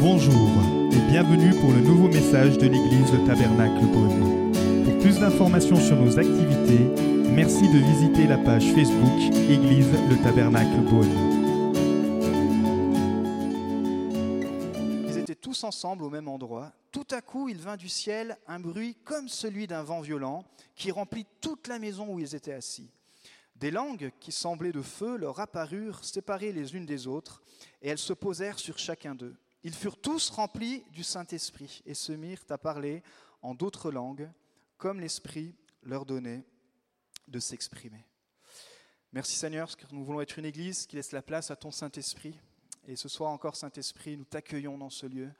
Bonjour et bienvenue pour le nouveau message de l'église Le Tabernacle Beaune. Pour plus d'informations sur nos activités, merci de visiter la page Facebook Église Le Tabernacle Beaune. Ils étaient tous ensemble au même endroit. Tout à coup, il vint du ciel un bruit comme celui d'un vent violent qui remplit toute la maison où ils étaient assis. Des langues qui semblaient de feu leur apparurent séparées les unes des autres, et elles se posèrent sur chacun d'eux. Ils furent tous remplis du Saint-Esprit et se mirent à parler en d'autres langues, comme l'Esprit leur donnait de s'exprimer. Merci Seigneur, que nous voulons être une église qui laisse la place à ton Saint-Esprit. Et ce soir encore, Saint-Esprit, nous t'accueillons dans ce lieu.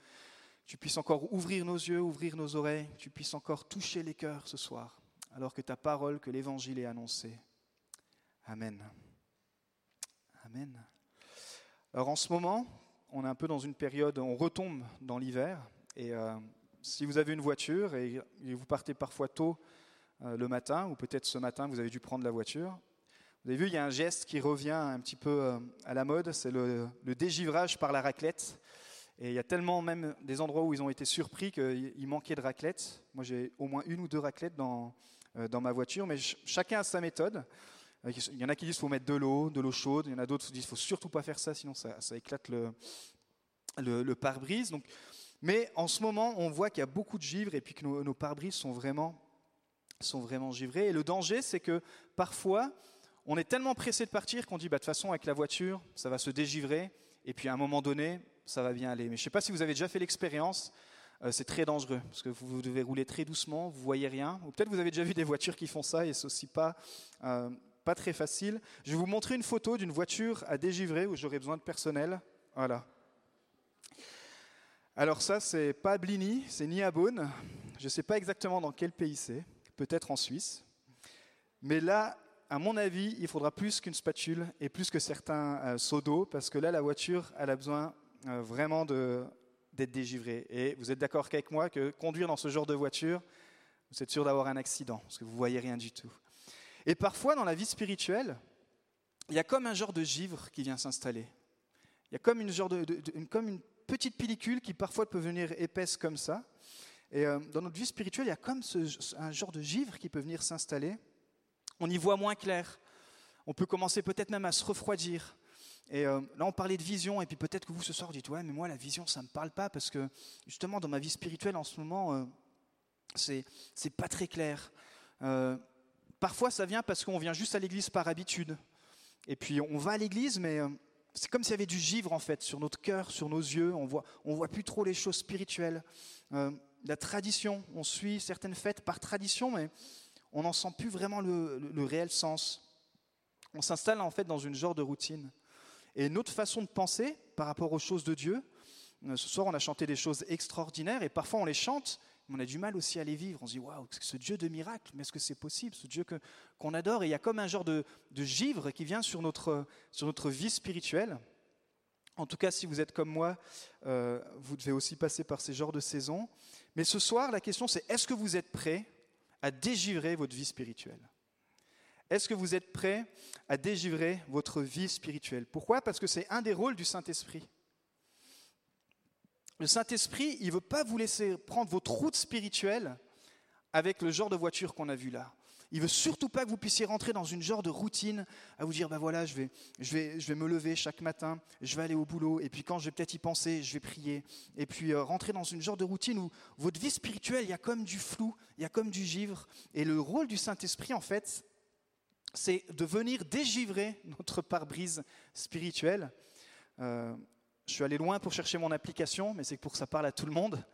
Tu puisses encore ouvrir nos yeux, ouvrir nos oreilles, tu puisses encore toucher les cœurs ce soir, alors que ta parole, que l'Évangile est annoncé. Amen. Amen. Alors en ce moment, on est un peu dans une période, on retombe dans l'hiver. Et euh, si vous avez une voiture et, vous partez parfois tôt euh, le matin, ou peut-être ce matin vous avez dû prendre la voiture, vous avez vu, il y a un geste qui revient un petit peu euh, à la mode, c'est le, dégivrage par la raclette. Et il y a tellement même des endroits où ils ont été surpris qu'il manquait de raclette. Moi, j'ai au moins une ou deux raclettes dans, dans ma voiture, mais ch- chacun a sa méthode. Euh, Il y en a qui disent qu'il faut mettre de l'eau, de l'eau chaude. Il y en a d'autres qui disent qu'il faut surtout pas faire ça, sinon ça, éclate le, pare-brise. Donc, mais en ce moment, on voit qu'il y a beaucoup de givre et puis que nos, nos pare-brises sont vraiment, sont vraiment givrés. Et le danger, c'est que parfois, on est tellement pressé de partir qu'on dit, bah, de toute façon, avec la voiture, ça va se dégivrer. Et puis à un moment donné, ça va bien aller. Mais je ne sais pas si vous avez déjà fait l'expérience. euh, c'est très dangereux parce que vous devez rouler très doucement, vous voyez rien. Ou peut-être vous avez déjà vu des voitures qui font ça et c'est aussi pas, euh, pas très facile. Je vais vous montrer une photo d'une voiture à dégivrer où j'aurais besoin de personnel. Voilà. Alors ça, c'est pas Bligny, c'est ni à Beaune. Je ne sais pas exactement dans quel pays c'est, peut-être en Suisse. Mais là, à mon avis, il faudra plus qu'une spatule et plus que certains euh, seaux d'eau, parce que là, la voiture, a besoin euh, vraiment d'être dégivrée. Et vous êtes d'accord avec moi que conduire dans ce genre de voiture, vous êtes sûr d'avoir un accident, parce que vous voyez rien du tout. Et parfois, dans la vie spirituelle, il y a comme un genre de givre qui vient s'installer. Il y a comme une, genre de, comme une petite pellicule qui parfois peut venir épaisse comme ça. Et euh, dans notre vie spirituelle, il y a comme un genre de givre qui peut venir s'installer. On y voit moins clair. On peut commencer peut-être même à se refroidir. Et euh, là, on parlait de vision, et puis peut-être que vous ce soir, dites Ouais, mais moi, la vision, ça ne me parle pas, parce que justement, dans ma vie spirituelle en ce moment, euh, c'est pas très clair. Euh, parfois, ça vient parce qu'on vient juste à l'église par habitude. Et puis, on va à l'église, mais euh, c'est comme s'il y avait du givre, en fait, sur notre cœur, sur nos yeux. On voit, on voit plus trop les choses spirituelles. Euh, la tradition, on suit certaines fêtes par tradition, mais on n'en sent plus vraiment le, le- réel sens. On s'installe en fait dans une genre de routine. Et notre façon de penser par rapport aux choses de Dieu, euh, ce soir on a chanté des choses extraordinaires et parfois on les chante, on a du mal aussi à les vivre. On se dit waouh, ce Dieu de miracle, mais est-ce que c'est possible, ce Dieu qu'on adore? Et il y a comme un genre de, de givre qui vient sur notre, sur notre vie spirituelle. En tout cas, si vous êtes comme moi, euh, vous devez aussi passer par ces genres de saisons. Mais ce soir, la question c'est est-ce que vous êtes prêt à dégivrer votre vie spirituelle? Est-ce que vous êtes prêt à dégivrer votre vie spirituelle? Pourquoi? Parce que c'est un des rôles du Saint-Esprit. Le Saint-Esprit, il ne veut pas vous laisser prendre votre route spirituelle avec le genre de voiture qu'on a vu là. Il veut surtout pas que vous puissiez rentrer dans une genre de routine à vous dire, ben voilà, je vais, je, vais, je vais me lever chaque matin, je vais aller au boulot, et puis quand je vais peut-être y penser, je vais prier. Et puis euh, rentrer dans une genre de routine où votre vie spirituelle, il y a comme du flou, il y a comme du givre. Et le rôle du Saint-Esprit, en fait, c'est de venir dégivrer notre pare-brise spirituelle. Euh, je suis allé loin pour chercher mon application, mais c'est pour que ça parle à tout le monde.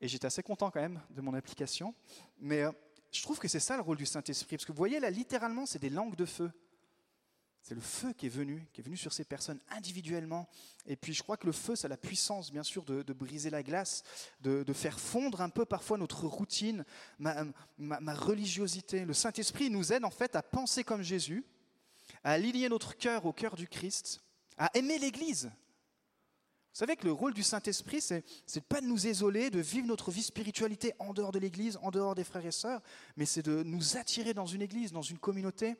Et j'étais assez content quand même de mon application. Mais euh, je trouve que c'est ça le rôle du Saint-Esprit. Parce que vous voyez là, littéralement, c'est des langues de feu. C'est le feu qui est venu, qui est venu sur ces personnes individuellement. Et puis je crois que le feu, ça a la puissance, bien sûr, de, briser la glace, de, faire fondre un peu parfois notre routine, ma, ma- religiosité. Le Saint-Esprit nous aide en fait à penser comme Jésus, à aligner notre cœur au cœur du Christ, à aimer l'Église. Vous savez que le rôle du Saint-Esprit, c'est de pas de nous isoler, de vivre notre vie spiritualité en dehors de l'Église, en dehors des frères et sœurs, mais c'est de nous attirer dans une Église, dans une communauté,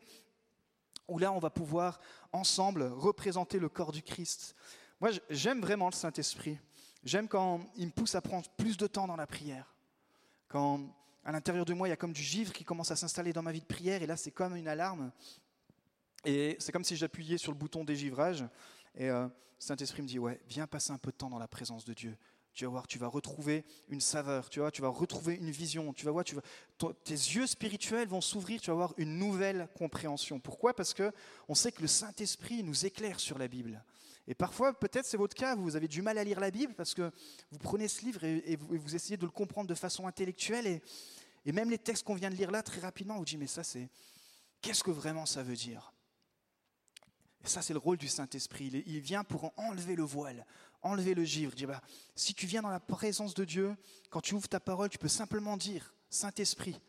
où là, on va pouvoir ensemble représenter le corps du Christ. Moi, j'aime vraiment le Saint-Esprit. J'aime quand il me pousse à prendre plus de temps dans la prière. Quand à l'intérieur de moi, il y a comme du givre qui commence à s'installer dans ma vie de prière, et là, c'est comme une alarme. Et c'est comme si j'appuyais sur le bouton dégivrage, et euh, Saint-Esprit me dit, ouais, viens passer un peu de temps dans la présence de Dieu. Tu vas voir, tu vas retrouver une saveur, tu vois, tu vas retrouver une vision, tu vas voir, tu vas, tes yeux spirituels vont s'ouvrir, tu vas avoir une nouvelle compréhension. Pourquoi? Parce que on sait que le Saint-Esprit nous éclaire sur la Bible. Et parfois, peut-être c'est votre cas, vous avez du mal à lire la Bible parce que vous prenez ce livre et, vous, essayez de le comprendre de façon intellectuelle et, même les textes qu'on vient de lire là, très rapidement, on vous dit mais ça c'est qu'est-ce que vraiment ça veut dire? Et ça c'est le rôle du Saint-Esprit. Il, vient pour enlever le voile, enlever le givre. Dire bah, si tu viens dans la présence de Dieu, quand tu ouvres ta parole, tu peux simplement dire Saint-Esprit,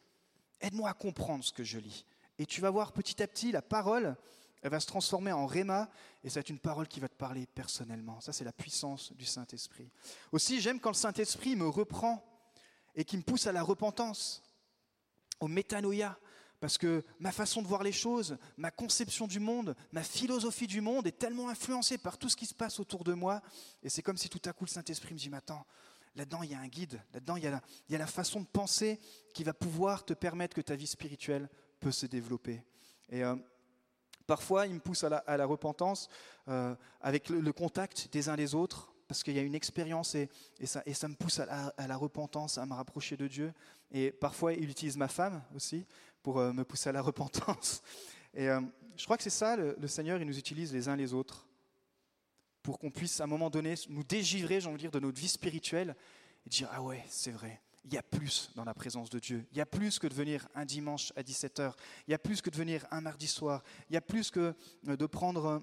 aide-moi à comprendre ce que je lis. Et tu vas voir petit à petit la parole elle va se transformer en réma et c'est une parole qui va te parler personnellement. Ça, c'est la puissance du Saint-Esprit. Aussi, j'aime quand le Saint-Esprit me reprend et qui me pousse à la repentance, au métanoïa, parce que ma façon de voir les choses, ma conception du monde, ma philosophie du monde est tellement influencée par tout ce qui se passe autour de moi. Et c'est comme si tout à coup le Saint-Esprit me dit, mais attends, là-dedans il y a un guide, là-dedans il, y a la façon de penser qui va pouvoir te permettre que ta vie spirituelle peut se développer. Et euh, Parfois, il me pousse à la, repentance euh, avec le, contact des uns des autres, parce qu'il y a une expérience et, ça, me pousse à la, repentance, à me rapprocher de Dieu. Et parfois, il utilise ma femme aussi pour euh, me pousser à la repentance. Et euh, je crois que c'est ça, le, Seigneur, il nous utilise les uns les autres pour qu'on puisse à un moment donné nous dégivrer, j'ai envie de dire, de notre vie spirituelle et dire, ah ouais, c'est vrai, il y a plus dans la présence de Dieu. Il y a plus que de venir un dimanche à 17h. Il y a plus que de venir un mardi soir. Il y a plus que euh, de prendre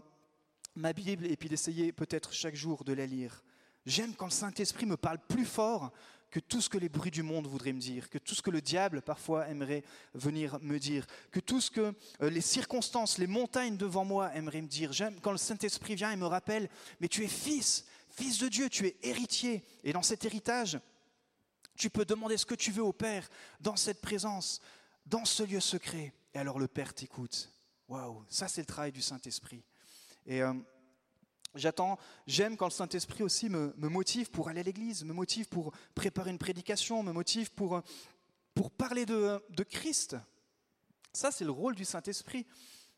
ma Bible et puis d'essayer peut-être chaque jour de la lire. J'aime quand le Saint-Esprit me parle plus fort que tout ce que les bruits du monde voudraient me dire, que tout ce que le diable parfois aimerait venir me dire, que tout ce que euh, les circonstances, les montagnes devant moi aimeraient me dire. J'aime quand le Saint-Esprit vient et me rappelle, mais tu es fils, fils de Dieu, tu es héritier. Et dans cet héritage, tu peux demander ce que tu veux au Père dans cette présence, dans ce lieu secret. Et alors le Père t'écoute. Waouh, ça c'est le travail du Saint-Esprit. Et euh, j'attends, j'aime quand le Saint-Esprit aussi me, motive pour aller à l'église, me motive pour préparer une prédication, me motive pour, euh, pour parler de, de Christ. Ça c'est le rôle du Saint-Esprit.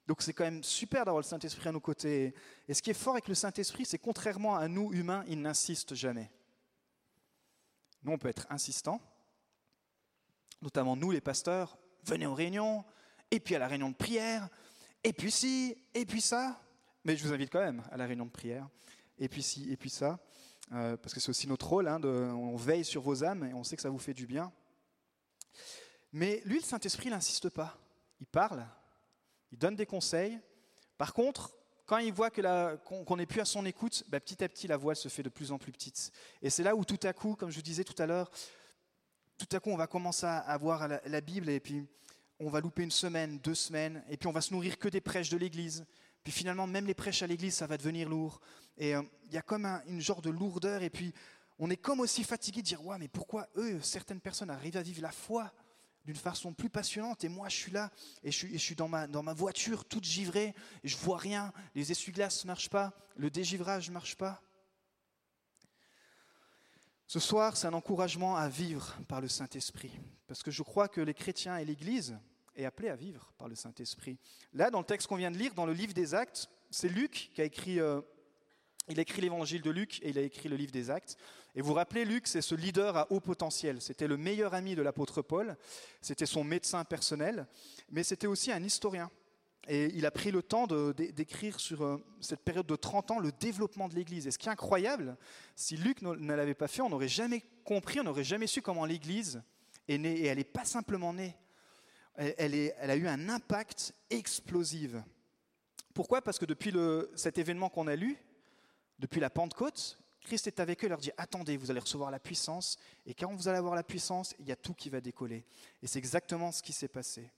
Donc c'est quand même super d'avoir le Saint-Esprit à nos côtés. Et ce qui est fort avec le Saint-Esprit, c'est contrairement à nous humains, il n'insiste jamais. Nous, on peut être insistant, notamment nous, les pasteurs, venez aux réunions, et puis à la réunion de prière, et puis ci, et puis ça. Mais je vous invite quand même à la réunion de prière, et puis ci, et puis ça, euh, parce que c'est aussi notre rôle, hein, on veille sur vos âmes, et on sait que ça vous fait du bien. Mais lui, le Saint-Esprit, n'insiste pas. Il parle, il donne des conseils. Par contre, quand il voit qu'on n'est plus à son écoute, bah, petit à petit, la voix se fait de plus en plus petite. Et c'est là où tout à coup, comme je vous disais tout à l'heure, tout à coup, on va commencer à voir la, Bible et puis on va louper une semaine, deux semaines, et puis on va se nourrir que des prêches de l'Église. Puis finalement, même les prêches à l'Église, ça va devenir lourd. Et euh, il y a comme une genre de lourdeur, et puis on est comme aussi fatigué de dire, ouais, mais pourquoi eux, certaines personnes arrivent à vivre la foi d'une façon plus passionnante? Et moi, je suis là, et je suis dans, ma, dans ma voiture, toute givrée, et je vois rien. Les essuie-glaces ne marchent pas, le dégivrage ne marche pas. Ce soir, c'est un encouragement à vivre par le Saint-Esprit, parce que je crois que les chrétiens et l'Église est appelés à vivre par le Saint-Esprit. Là, dans le texte qu'on vient de lire, dans le livre des Actes, c'est Luc qui a écrit euh, il a écrit l'évangile de Luc et il a écrit le livre des Actes. Et vous vous rappelez, Luc, c'est ce leader à haut potentiel. C'était le meilleur ami de l'apôtre Paul, c'était son médecin personnel, mais c'était aussi un historien. Et il a pris le temps d'écrire sur euh, cette période de 30 ans le développement de l'Église. Et ce qui est incroyable, si Luc ne l'avait pas fait, on n'aurait jamais compris, on n'aurait jamais su comment l'Église est née. Et elle n'est pas simplement née, elle, a eu un impact explosif. Pourquoi? Parce que depuis cet événement qu'on a lu, depuis la Pentecôte, Christ est avec eux et leur dit Attendez, vous allez recevoir la puissance, et quand vous allez avoir la puissance, il y a tout qui va décoller. Et c'est exactement ce qui s'est passé.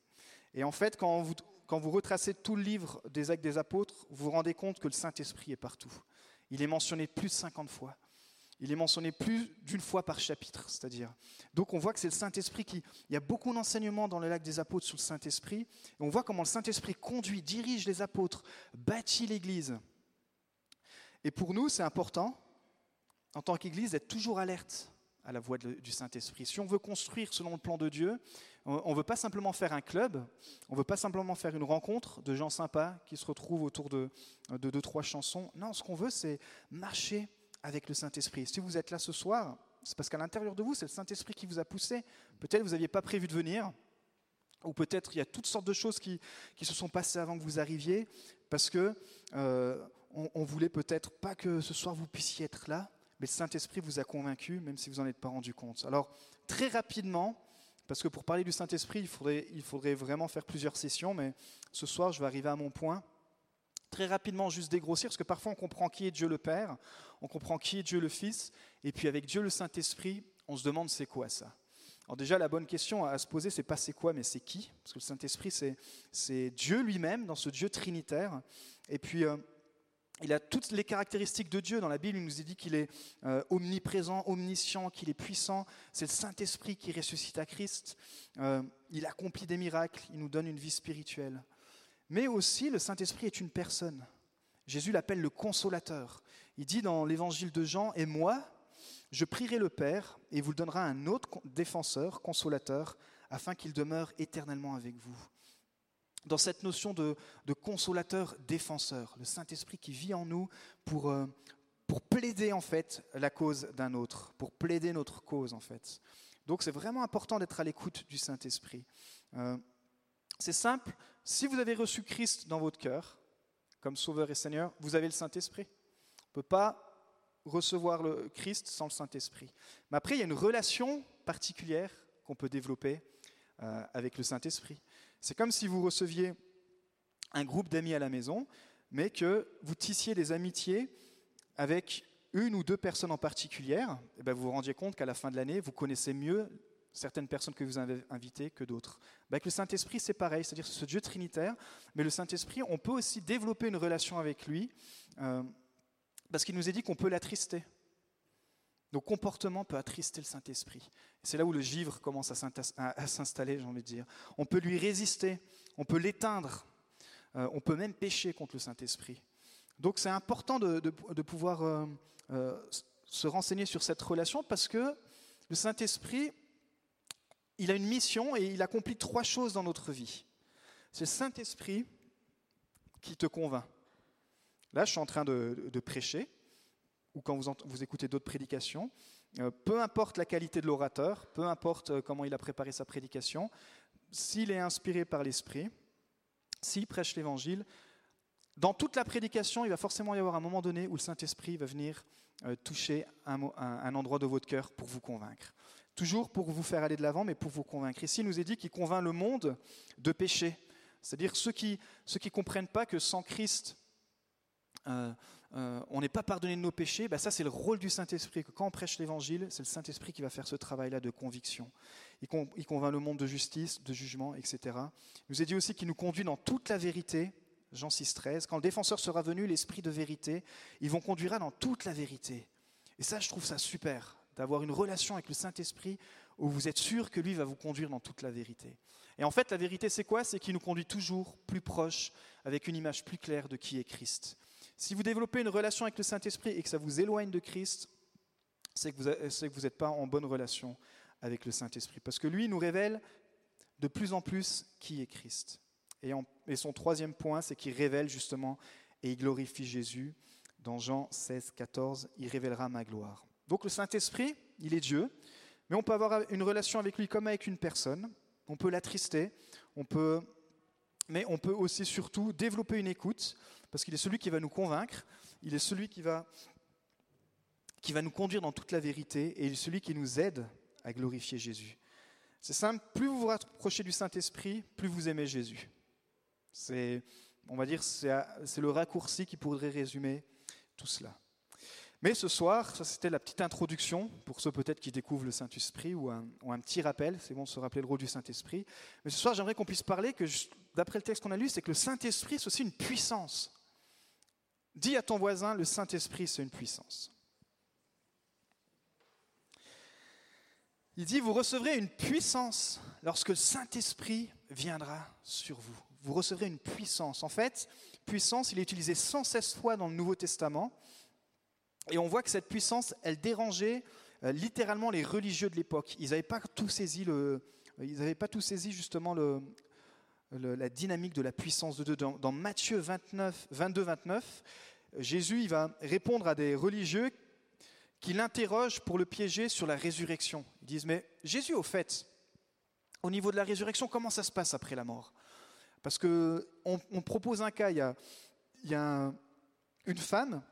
Et en fait, quand vous, quand vous retracez tout le livre des Actes des Apôtres, vous vous rendez compte que le Saint-Esprit est partout. Il est mentionné plus de 50 fois. Il est mentionné plus d'une fois par chapitre, c'est-à-dire. Donc on voit que c'est le Saint-Esprit qui. Il y a beaucoup d'enseignements dans le lac des apôtres sur le Saint-Esprit. Et on voit comment le Saint-Esprit conduit, dirige les apôtres, bâtit l'Église. Et pour nous, c'est important, en tant qu'Église, d'être toujours alerte à la voix du Saint-Esprit. Si on veut construire selon le plan de Dieu, on ne veut pas simplement faire un club, on ne veut pas simplement faire une rencontre de gens sympas qui se retrouvent autour de, de deux, trois chansons. Non, ce qu'on veut, c'est marcher avec le Saint-Esprit. Si vous êtes là ce soir, c'est parce qu'à l'intérieur de vous, c'est le Saint-Esprit qui vous a poussé. Peut-être vous n'aviez pas prévu de venir, ou peut-être il y a toutes sortes de choses qui, qui, se sont passées avant que vous arriviez, parce que euh, on, voulait peut-être pas que ce soir vous puissiez être là, mais le Saint-Esprit vous a convaincu, même si vous n'en êtes pas rendu compte. Alors, très rapidement, parce que pour parler du Saint-Esprit, il faudrait, il faudrait vraiment faire plusieurs sessions, mais ce soir, je vais arriver à mon point. Très rapidement, juste dégrossir, parce que parfois on comprend qui est Dieu le Père, on comprend qui est Dieu le Fils, et puis avec Dieu le Saint-Esprit, on se demande c'est quoi ça alors déjà, la bonne question à se poser, c'est pas c'est quoi, mais c'est qui Parce que le Saint-Esprit, c'est Dieu lui-même, dans ce Dieu trinitaire. Et puis, euh, il a toutes les caractéristiques de Dieu. Dans la Bible, il nous dit qu'il est euh, omniprésent, omniscient, qu'il est puissant. C'est le Saint-Esprit qui ressuscite à Christ. Euh, il accomplit des miracles, il nous donne une vie spirituelle. Mais aussi, le Saint-Esprit est une personne. Jésus l'appelle le consolateur. Il dit dans l'évangile de Jean, Et moi, je prierai le Père, et il vous donnera un autre défenseur, consolateur, afin qu'il demeure éternellement avec vous dans cette notion de, consolateur défenseur, le Saint-Esprit qui vit en nous pour, euh, pour plaider en fait la cause d'un autre, pour plaider notre cause en fait. Donc c'est vraiment important d'être à l'écoute du Saint-Esprit. Euh, c'est simple, si vous avez reçu Christ dans votre cœur, comme Sauveur et Seigneur, vous avez le Saint-Esprit. On ne peut pas recevoir le Christ sans le Saint-Esprit. Mais après, il y a une relation particulière qu'on peut développer euh, avec le Saint-Esprit. C'est comme si vous receviez un groupe d'amis à la maison, mais que vous tissiez des amitiés avec une ou deux personnes en particulier, et eh bien vous vous rendiez compte qu'à la fin de l'année, vous connaissez mieux certaines personnes que vous avez invitées que d'autres. Ben, avec le Saint-Esprit, c'est pareil, c'est-à-dire ce Dieu trinitaire, mais le Saint-Esprit, on peut aussi développer une relation avec lui, euh, parce qu'il nous est dit qu'on peut l'attrister. Nos comportements peuvent attrister le Saint-Esprit. C'est là où le givre commence à s'installer, j'ai envie de dire. On peut lui résister, on peut l'éteindre, euh, on peut même pécher contre le Saint-Esprit. Donc c'est important de, pouvoir euh, se renseigner sur cette relation parce que le Saint-Esprit, il a une mission et il accomplit trois choses dans notre vie. C'est le Saint-Esprit qui te convainc. Là, je suis en train de prêcher ou quand vous, écoutez d'autres prédications, euh, peu importe la qualité de l'orateur, peu importe euh, comment il a préparé sa prédication, s'il est inspiré par l'Esprit, s'il prêche l'Évangile, dans toute la prédication, il va forcément y avoir un moment donné où le Saint-Esprit va venir euh, toucher un, endroit de votre cœur pour vous convaincre. Toujours pour vous faire aller de l'avant, mais pour vous convaincre. Ici, il nous est dit qu'il convainc le monde de péché. C'est-à-dire ceux qui ne comprennent pas que sans Christ, euh, on n'est pas pardonné de nos péchés, bah, ça c'est le rôle du Saint-Esprit, quand on prêche l'Évangile, c'est le Saint-Esprit qui va faire ce travail-là de conviction. Il, convainc le monde de justice, de jugement, etc. Il nous est dit aussi qu'il nous conduit dans toute la vérité, Jean 6, 13. Quand le défenseur sera venu, l'Esprit de vérité, il vous conduira dans toute la vérité. Et ça, je trouve ça super, d'avoir une relation avec le Saint-Esprit où vous êtes sûr que lui va vous conduire dans toute la vérité. Et en fait, la vérité, c'est quoi? C'est qu'il nous conduit toujours plus proche, avec une image plus claire de qui est Christ. Si vous développez une relation avec le Saint-Esprit et que ça vous éloigne de Christ, c'est que vous n'êtes pas en bonne relation avec le Saint-Esprit. Parce que lui nous révèle de plus en plus qui est Christ. Et, et son troisième point, c'est qu'il révèle justement et il glorifie Jésus. Dans Jean 16, 14, il révélera ma gloire. Donc le Saint-Esprit, il est Dieu, mais on peut avoir une relation avec lui comme avec une personne. On peut l'attrister, on peut, mais on peut aussi surtout développer une écoute parce qu'il est celui qui va nous convaincre, il est celui qui va, nous conduire dans toute la vérité, et il est celui qui nous aide à glorifier Jésus. C'est simple, plus vous vous rapprochez du Saint-Esprit, plus vous aimez Jésus. C'est, on va dire, c'est le raccourci qui pourrait résumer tout cela. Mais ce soir, ça c'était la petite introduction pour ceux peut-être qui découvrent le Saint-Esprit ou un, petit rappel, c'est bon de se rappeler le rôle du Saint-Esprit. Mais ce soir, j'aimerais qu'on puisse parler que, d'après le texte qu'on a lu, c'est que le Saint-Esprit, c'est aussi une puissance. Dis à ton voisin, le Saint-Esprit, c'est une puissance. Il dit, vous recevrez une puissance lorsque le Saint-Esprit viendra sur vous. Vous recevrez une puissance. En fait, puissance, il est utilisé 116 fois dans le Nouveau Testament. Et on voit que cette puissance, elle dérangeait euh, littéralement les religieux de l'époque. Ils n'avaient pas tout saisi ils n'avaient pas tout saisi justement la dynamique de la puissance de Dieu. Dans, Matthieu 29, 22, 29, Jésus il va répondre à des religieux qui l'interrogent pour le piéger sur la résurrection. Ils disent, mais Jésus, au fait, au niveau de la résurrection, comment ça se passe après la mort? Parce qu'on on propose un cas, il y a une femme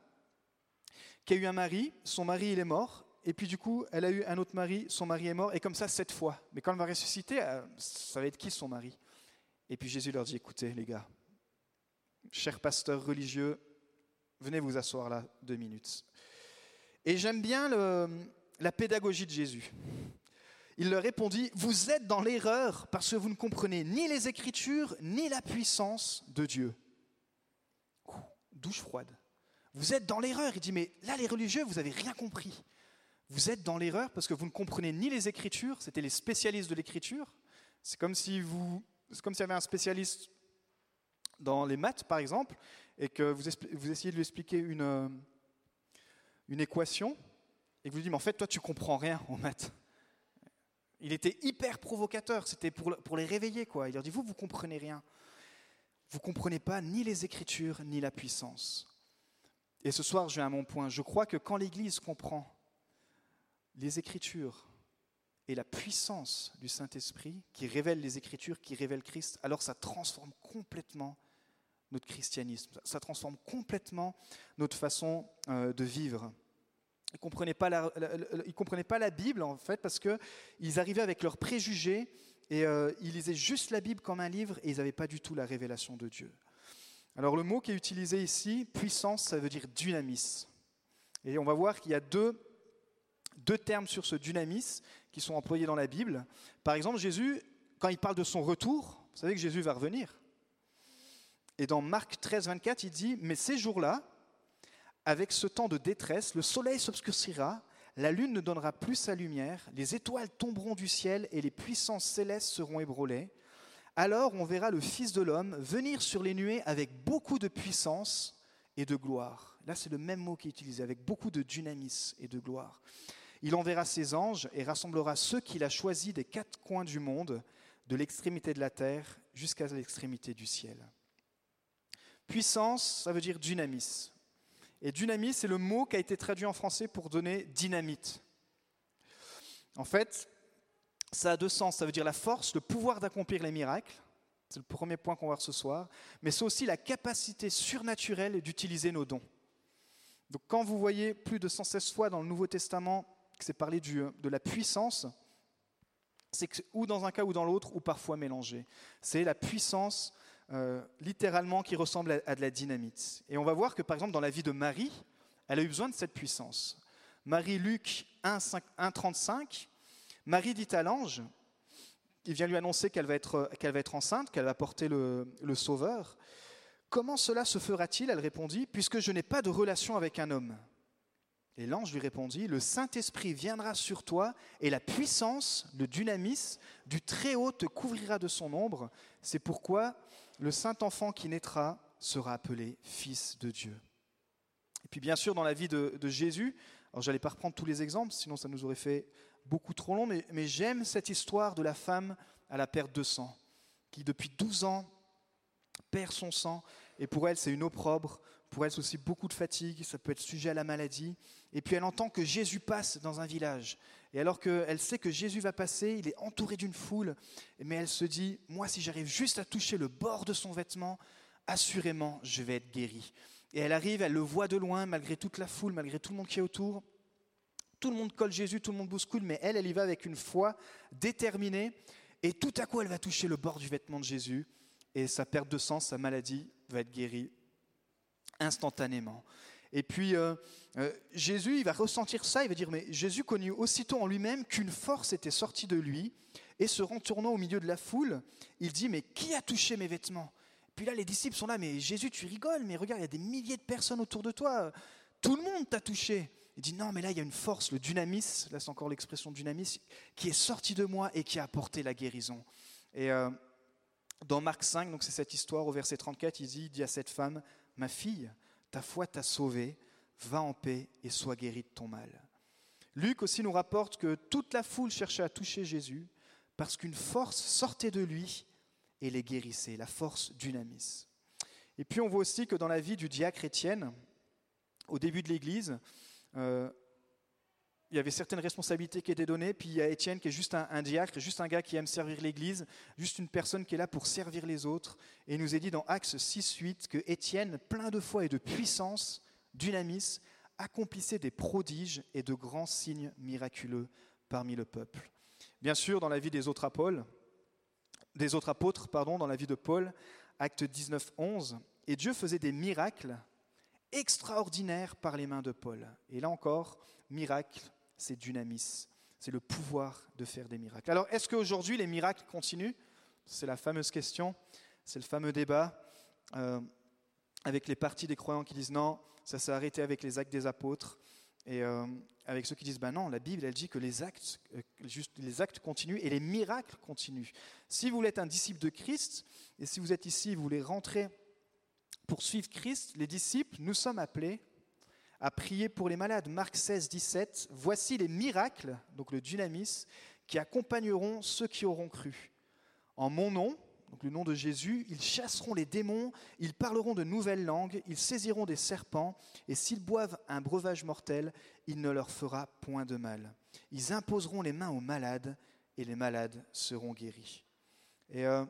qui a eu un mari, son mari il est mort, et puis du coup elle a eu un autre mari, son mari est mort, et comme ça sept fois. Mais quand elle va ressusciter, euh, ça va être qui son mari? Et puis Jésus leur dit, écoutez les gars, chers pasteurs religieux, venez vous asseoir là deux minutes. Et j'aime bien la pédagogie de Jésus. Il leur répondit, vous êtes dans l'erreur parce que vous ne comprenez ni les Écritures ni la puissance de Dieu. douche froide. Vous êtes dans l'erreur. Il dit, mais là, les religieux, vous n'avez rien compris. Vous êtes dans l'erreur parce que vous ne comprenez ni les Écritures, c'était les spécialistes de l'Écriture. C'est comme si vous, c'est comme s'il y avait un spécialiste dans les maths, par exemple, et que vous, vous essayez de lui expliquer une, une équation, et que vous lui dites, mais en fait, toi, tu comprends rien en maths. Il était hyper provocateur, c'était pour, pour les réveiller, quoi. Il leur dit, vous, vous comprenez rien. Vous comprenez pas ni les Écritures, ni la puissance. Et ce soir, je viens à mon point. Je crois que quand l'Église comprend les Écritures et la puissance du Saint-Esprit qui révèle les Écritures, qui révèle Christ, alors ça transforme complètement notre christianisme, ça transforme complètement notre façon euh, de vivre. Ils ne comprenaient, pas la, comprenaient pas la Bible, en fait, parce qu'ils arrivaient avec leurs préjugés et euh, ils lisaient juste la Bible comme un livre et ils n'avaient pas du tout la révélation de Dieu. Alors le mot qui est utilisé ici, puissance, ça veut dire dynamis. Et on va voir qu'il y a deux, deux termes sur ce dynamis qui sont employés dans la Bible. Par exemple, Jésus, quand il parle de son retour, vous savez que Jésus va revenir. Et dans Marc 13, 24, il dit, mais ces jours-là, avec ce temps de détresse, le soleil s'obscurcira, la lune ne donnera plus sa lumière, les étoiles tomberont du ciel et les puissances célestes seront ébranlées. Alors on verra le Fils de l'homme venir sur les nuées avec beaucoup de puissance et de gloire. Là, c'est le même mot qui est utilisé, avec beaucoup de dynamisme et de gloire. Il enverra ses anges et rassemblera ceux qu'il a choisis des quatre coins du monde, de l'extrémité de la terre jusqu'à l'extrémité du ciel. Puissance, ça veut dire dynamis. Et dynamis, c'est le mot qui a été traduit en français pour donner dynamite. En fait, ça a deux sens. Ça veut dire la force, le pouvoir d'accomplir les miracles. C'est le premier point qu'on va voir ce soir. Mais c'est aussi la capacité surnaturelle d'utiliser nos dons. Donc quand vous voyez plus de 116 fois dans le Nouveau Testament que c'est parlé de la puissance, c'est ou dans un cas ou dans l'autre, ou parfois mélangé. C'est la puissance euh, littéralement qui ressemble à, de la dynamite. Et on va voir que par exemple dans la vie de Marie, elle a eu besoin de cette puissance. Marie Luc 1.35, Marie dit à l'ange, il vient lui annoncer qu'elle va, être, qu'elle va être enceinte, qu'elle va porter le, Sauveur. Comment cela se fera-t-il? Elle répondit, puisque je n'ai pas de relation avec un homme. Et l'ange lui répondit, le Saint-Esprit viendra sur toi et la puissance, le dynamis du Très-Haut te couvrira de son ombre. C'est pourquoi le saint enfant qui naîtra sera appelé Fils de Dieu. Et puis bien sûr, dans la vie de, Jésus, alors j'allais pas reprendre tous les exemples, sinon ça nous aurait fait beaucoup trop long, mais, j'aime cette histoire de la femme à la perte de sang, qui depuis 12 ans perd son sang, et pour elle c'est une opprobre, pour elle c'est aussi beaucoup de fatigue, ça peut être sujet à la maladie, et puis elle entend que Jésus passe dans un village, et alors qu'elle sait que Jésus va passer, il est entouré d'une foule, mais elle se dit, moi si j'arrive juste à toucher le bord de son vêtement, assurément je vais être guérie. Et elle arrive, elle le voit de loin, malgré toute la foule, malgré tout le monde qui est autour. Tout le monde colle Jésus, tout le monde bouscule, mais elle, elle y va avec une foi déterminée. Et tout à coup, elle va toucher le bord du vêtement de Jésus. Et sa perte de sang, sa maladie va être guérie instantanément. Et puis euh, euh, Jésus, il va ressentir ça, il va dire, mais Jésus connut aussitôt en lui-même qu'une force était sortie de lui, et se retournant au milieu de la foule, il dit, mais qui a touché mes vêtements? Puis là, les disciples sont là, mais Jésus, tu rigoles, mais regarde, il y a des milliers de personnes autour de toi, tout le monde t'a touché. Il dit, non, mais là, il y a une force, le dynamis, là c'est encore l'expression dynamis, qui est sortie de moi et qui a apporté la guérison. Et euh, dans Marc 5, donc c'est cette histoire au verset 34, il dit, il dit à cette femme, ma fille, ta foi t'a sauvée, va en paix et sois guéri de ton mal. Luc aussi nous rapporte que toute la foule cherchait à toucher Jésus parce qu'une force sortait de lui et les guérissait, la force dynamis. Et puis on voit aussi que dans la vie du diacre Étienne, au début de l'Église, euh, il y avait certaines responsabilités qui étaient données, puis il y a Étienne qui est juste un, diacre, juste un gars qui aime servir l'Église, juste une personne qui est là pour servir les autres. Et il nous est dit dans Actes 6-8 que Étienne, plein de foi et de puissance, dynamis, accomplissait des prodiges et de grands signes miraculeux parmi le peuple. Bien sûr, dans la vie des autres apôtres, pardon, dans la vie de Paul, acte 19, 11, et Dieu faisait des miracles extraordinaires par les mains de Paul. Et là encore, miracle, c'est dynamis, c'est le pouvoir de faire des miracles. Alors, est-ce qu'aujourd'hui les miracles continuent? C'est la fameuse question, c'est le fameux débat euh, avec les partis des croyants qui disent non, ça s'est arrêté avec les actes des apôtres. Et euh, avec ceux qui disent, ben non, la Bible, elle dit que les actes, euh, juste, les actes continuent et les miracles continuent. Si vous êtes un disciple de Christ, et si vous êtes ici, vous voulez rentrer pour suivre Christ, les disciples, nous sommes appelés à prier pour les malades. Marc 16, 17, voici les miracles, donc le dynamis, qui accompagneront ceux qui auront cru. En mon nom, donc le nom de Jésus, ils chasseront les démons, ils parleront de nouvelles langues, ils saisiront des serpents, et s'ils boivent un breuvage mortel, il ne leur fera point de mal. Ils imposeront les mains aux malades, et les malades seront guéris. Et euh,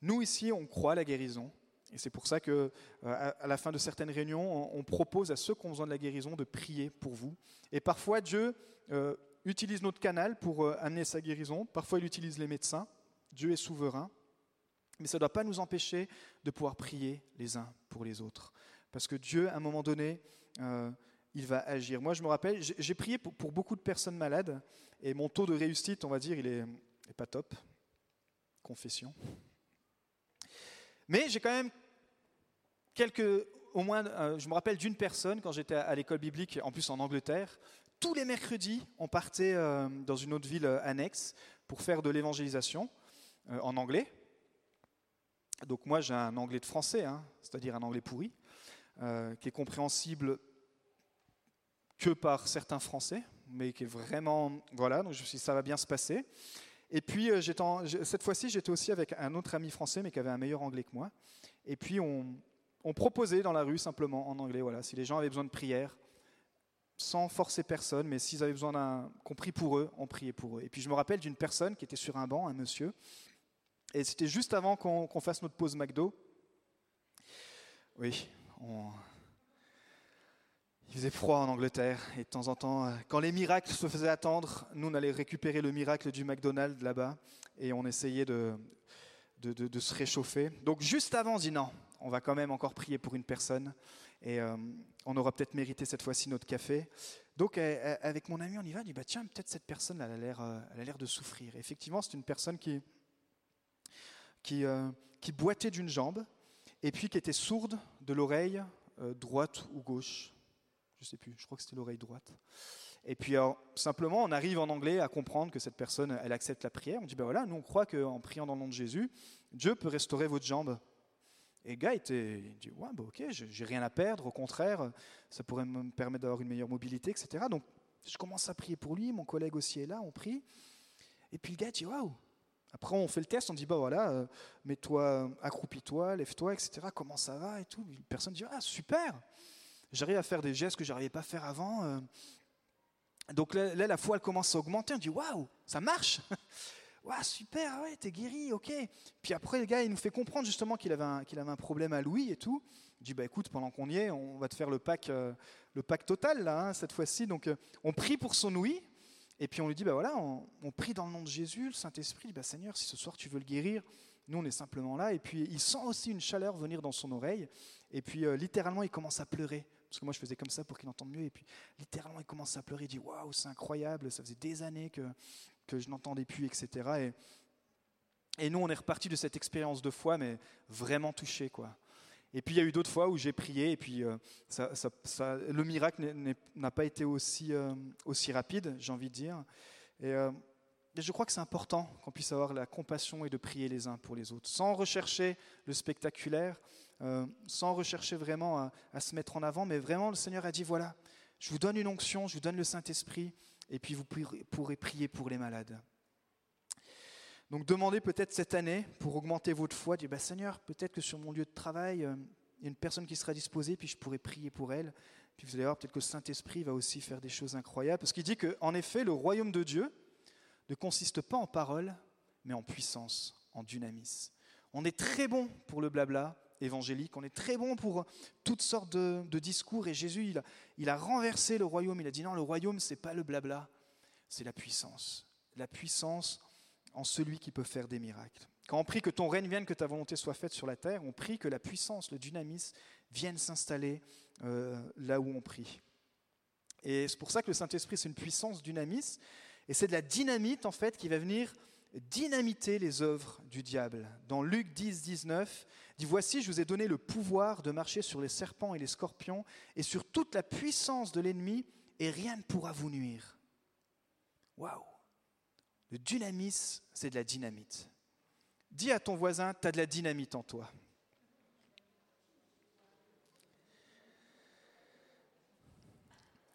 nous ici, on croit à la guérison, et c'est pour ça que euh, à la fin de certaines réunions, on, propose à ceux qui ont besoin de la guérison de prier pour vous. Et parfois, Dieu euh, utilise notre canal pour amener sa guérison. Parfois, il utilise les médecins. Dieu est souverain, mais ça ne doit pas nous empêcher de pouvoir prier les uns pour les autres. Parce que Dieu, à un moment donné, euh, il va agir. Moi, je me rappelle, j'ai prié pour, beaucoup de personnes malades, et mon taux de réussite, on va dire, il est, pas top. Confession. Mais j'ai quand même quelques, au moins, euh, je me rappelle d'une personne quand j'étais à, l'école biblique, en plus en Angleterre. Tous les mercredis, on partait euh, dans une autre ville annexe pour faire de l'évangélisation. Euh, en anglais. Donc moi j'ai un anglais de français, hein, c'est-à-dire un anglais pourri, euh, qui est compréhensible que par certains Français, mais qui est vraiment... Voilà, donc je me suis dit, ça va bien se passer. Et puis euh, cette fois-ci j'étais aussi avec un autre ami français, mais qui avait un meilleur anglais que moi. Et puis on, proposait dans la rue simplement en anglais, voilà, si les gens avaient besoin de prière, sans forcer personne, mais s'ils avaient besoin qu'on prie pour eux, on priait pour eux. Et puis je me rappelle d'une personne qui était sur un banc, un monsieur, et c'était juste avant qu'on fasse notre pause McDo. Oui, il faisait froid en Angleterre et de temps en temps, quand les miracles se faisaient attendre, nous on allait récupérer le miracle du McDonald's là-bas et on essayait de, se réchauffer. Donc juste avant, on dit non, on va quand même encore prier pour une personne et euh, on aura peut-être mérité cette fois-ci notre café. Donc avec mon ami, on y va, on dit bah tiens, peut-être cette personne elle a l'air, euh, de souffrir. effectivement, c'est une personne qui euh, boitait d'une jambe et puis qui était sourde de l'oreille euh, droite ou gauche. Je ne sais plus, je crois que c'était l'oreille droite. Et puis simplement, on arrive en anglais à comprendre que cette personne, elle accepte la prière. On dit, ben voilà, nous on croit qu'en priant dans le nom de Jésus, Dieu peut restaurer votre jambe. Et le gars était, il dit, ouais, bah ok, j'ai rien à perdre, au contraire, ça pourrait me permettre d'avoir une meilleure mobilité, etc. Donc je commence à prier pour lui, mon collègue aussi est là, on prie. Et puis le gars dit, waouh, après, on fait le test, on dit, bah voilà, euh, mets-toi, accroupis-toi, lève-toi, etc. Comment ça va et tout. Une personne dit, ah, super, j'arrive à faire des gestes que je n'arrivais pas à faire avant. Euh. Donc là, la foi, elle commence à augmenter. On dit, waouh, ça marche. Waouh, super, ouais, t'es guéri, ok. Puis après, le gars, il nous fait comprendre justement qu'il avait, un, problème à l'ouïe et tout. Il dit, bah écoute, pendant qu'on y est, on va te faire le pack, euh, le pack total, là, hein, cette fois-ci. Donc, on prie pour son ouïe. Et puis on lui dit, bah voilà, on, prie dans le nom de Jésus, le Saint-Esprit, bah Seigneur, si ce soir tu veux le guérir, nous on est simplement là. Et puis il sent aussi une chaleur venir dans son oreille. Et puis euh, littéralement il commence à pleurer. Parce que moi je faisais comme ça pour qu'il entende mieux. Et puis littéralement il commence à pleurer, il dit, waouh, c'est incroyable, ça faisait des années que, que je n'entendais plus, etc. Et, nous on est reparti de cette expérience de foi, mais vraiment touché, quoi. Et puis il y a eu d'autres fois où j'ai prié et puis euh, le miracle n'a pas été aussi, euh, aussi rapide, j'ai envie de dire. Euh, et, je crois que c'est important qu'on puisse avoir la compassion et de prier les uns pour les autres, sans rechercher le spectaculaire, euh, sans rechercher vraiment à, se mettre en avant, mais vraiment le Seigneur a dit, voilà, je vous donne une onction, je vous donne le Saint-Esprit, et puis vous pourrez prier pour les malades. Donc demandez peut-être cette année, pour augmenter votre foi, dites, bah, Seigneur, peut-être que sur mon lieu de travail, euh, il y a une personne qui sera disposée, puis je pourrais prier pour elle. Puis vous allez voir, peut-être que le Saint-Esprit va aussi faire des choses incroyables. Parce qu'il dit qu'en effet, le royaume de Dieu ne consiste pas en paroles, mais en puissance, en dynamis. On est très bon pour le blabla évangélique, on est très bon pour toutes sortes de, discours. Et Jésus, il a, il a renversé le royaume. Il a dit non, le royaume, c'est pas le blabla, c'est la puissance. La puissance en celui qui peut faire des miracles. Quand on prie que ton règne vienne, que ta volonté soit faite sur la terre, on prie que la puissance, le dynamisme viennent s'installer euh, là où on prie. Et c'est pour ça que le Saint-Esprit, c'est une puissance dynamisme, et c'est de la dynamite, en fait, qui va venir dynamiter les œuvres du diable. Dans Luc 10, 19, dit Voici, je vous ai donné le pouvoir de marcher sur les serpents et les scorpions et sur toute la puissance de l'ennemi, et rien ne pourra vous nuire. Waouh le dynamisme, c'est de la dynamite. Dis à ton voisin, tu as de la dynamite en toi.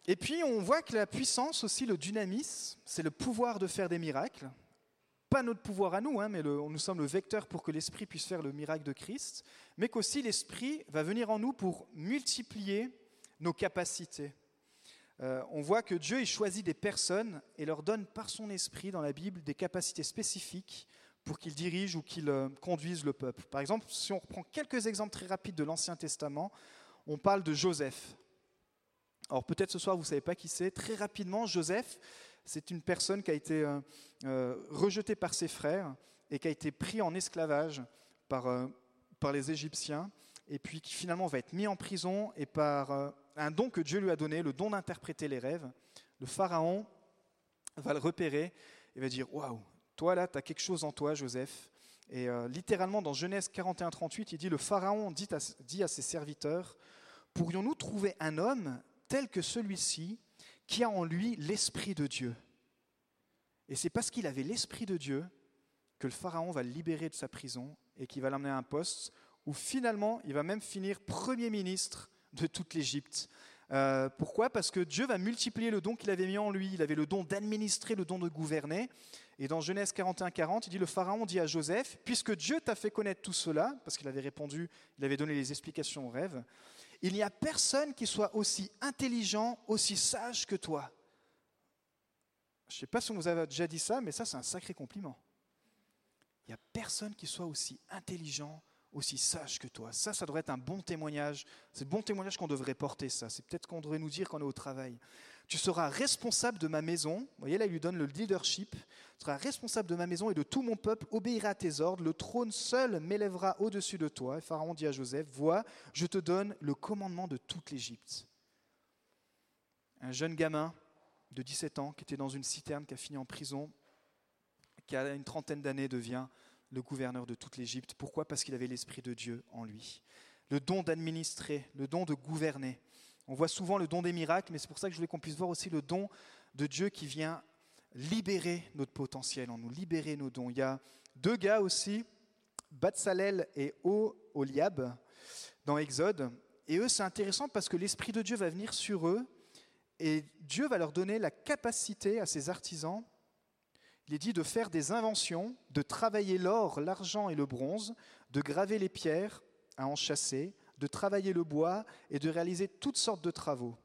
Et puis on voit que la puissance aussi, le dynamisme, c'est le pouvoir de faire des miracles. Pas notre pouvoir à nous, hein, mais nous sommes le vecteur pour que l'Esprit puisse faire le miracle de Christ, mais qu'aussi l'Esprit va venir en nous pour multiplier nos capacités. Euh, on voit que Dieu il choisit des personnes et leur donne par son esprit dans la Bible des capacités spécifiques pour qu'ils dirigent ou qu'ils euh, conduisent le peuple. Par exemple, si on reprend quelques exemples très rapides de l'Ancien Testament, on parle de Joseph. Alors peut-être ce soir vous ne savez pas qui c'est. Très rapidement, Joseph, c'est une personne qui a été euh, rejetée par ses frères et qui a été pris en esclavage par, par les Égyptiens et puis qui finalement va être mis en prison et par un don que Dieu lui a donné, le don d'interpréter les rêves. Le pharaon va le repérer et va dire Waouh, toi là, tu as quelque chose en toi, Joseph. Et euh, littéralement, dans Genèse 41, 38, il dit Le pharaon dit à ses serviteurs Pourrions-nous trouver un homme tel que celui-ci qui a en lui l'esprit de Dieu Et c'est parce qu'il avait l'esprit de Dieu que le pharaon va le libérer de sa prison et qu'il va l'amener à un poste où finalement il va même finir premier ministre de toute l'Égypte. Euh, pourquoi? Parce que Dieu va multiplier le don qu'il avait mis en lui. Il avait le don d'administrer, le don de gouverner. Et dans Genèse 41, 40, il dit, le Pharaon dit à Joseph, puisque Dieu t'a fait connaître tout cela, parce qu'il avait répondu, il avait donné les explications au rêve, il n'y a personne qui soit aussi intelligent, aussi sage que toi. Je ne sais pas si on vous a déjà dit ça, mais ça c'est un sacré compliment. Il n'y a personne qui soit aussi intelligent, aussi sage que toi. Ça, ça devrait être un bon témoignage. C'est le bon témoignage qu'on devrait porter, ça. C'est peut-être qu'on devrait nous dire quand on est au travail. Tu seras responsable de ma maison. Vous voyez, là, il lui donne le leadership. Tu seras responsable de ma maison et de tout mon peuple obéira à tes ordres. Le trône seul m'élèvera au-dessus de toi. Et Pharaon dit à Joseph, vois, je te donne le commandement de toute l'Égypte. Un jeune gamin de 17 ans qui était dans une citerne, qui a fini en prison, qui a une trentaine d'années, devient le gouverneur de toute l'Égypte. Pourquoi? Parce qu'il avait l'Esprit de Dieu en lui. Le don d'administrer, le don de gouverner. On voit souvent le don des miracles, mais c'est pour ça que je voulais qu'on puisse voir aussi le don de Dieu qui vient libérer notre potentiel en nous, libérer nos dons. Il y a deux gars aussi, Batsalel et Oliab, dans Exode. Et eux, c'est intéressant parce que l'Esprit de Dieu va venir sur eux et Dieu va leur donner la capacité à ces artisans il est dit de faire des inventions, de travailler l'or, l'argent et le bronze, de graver les pierres à enchasser, de travailler le bois et de réaliser toutes sortes de travaux.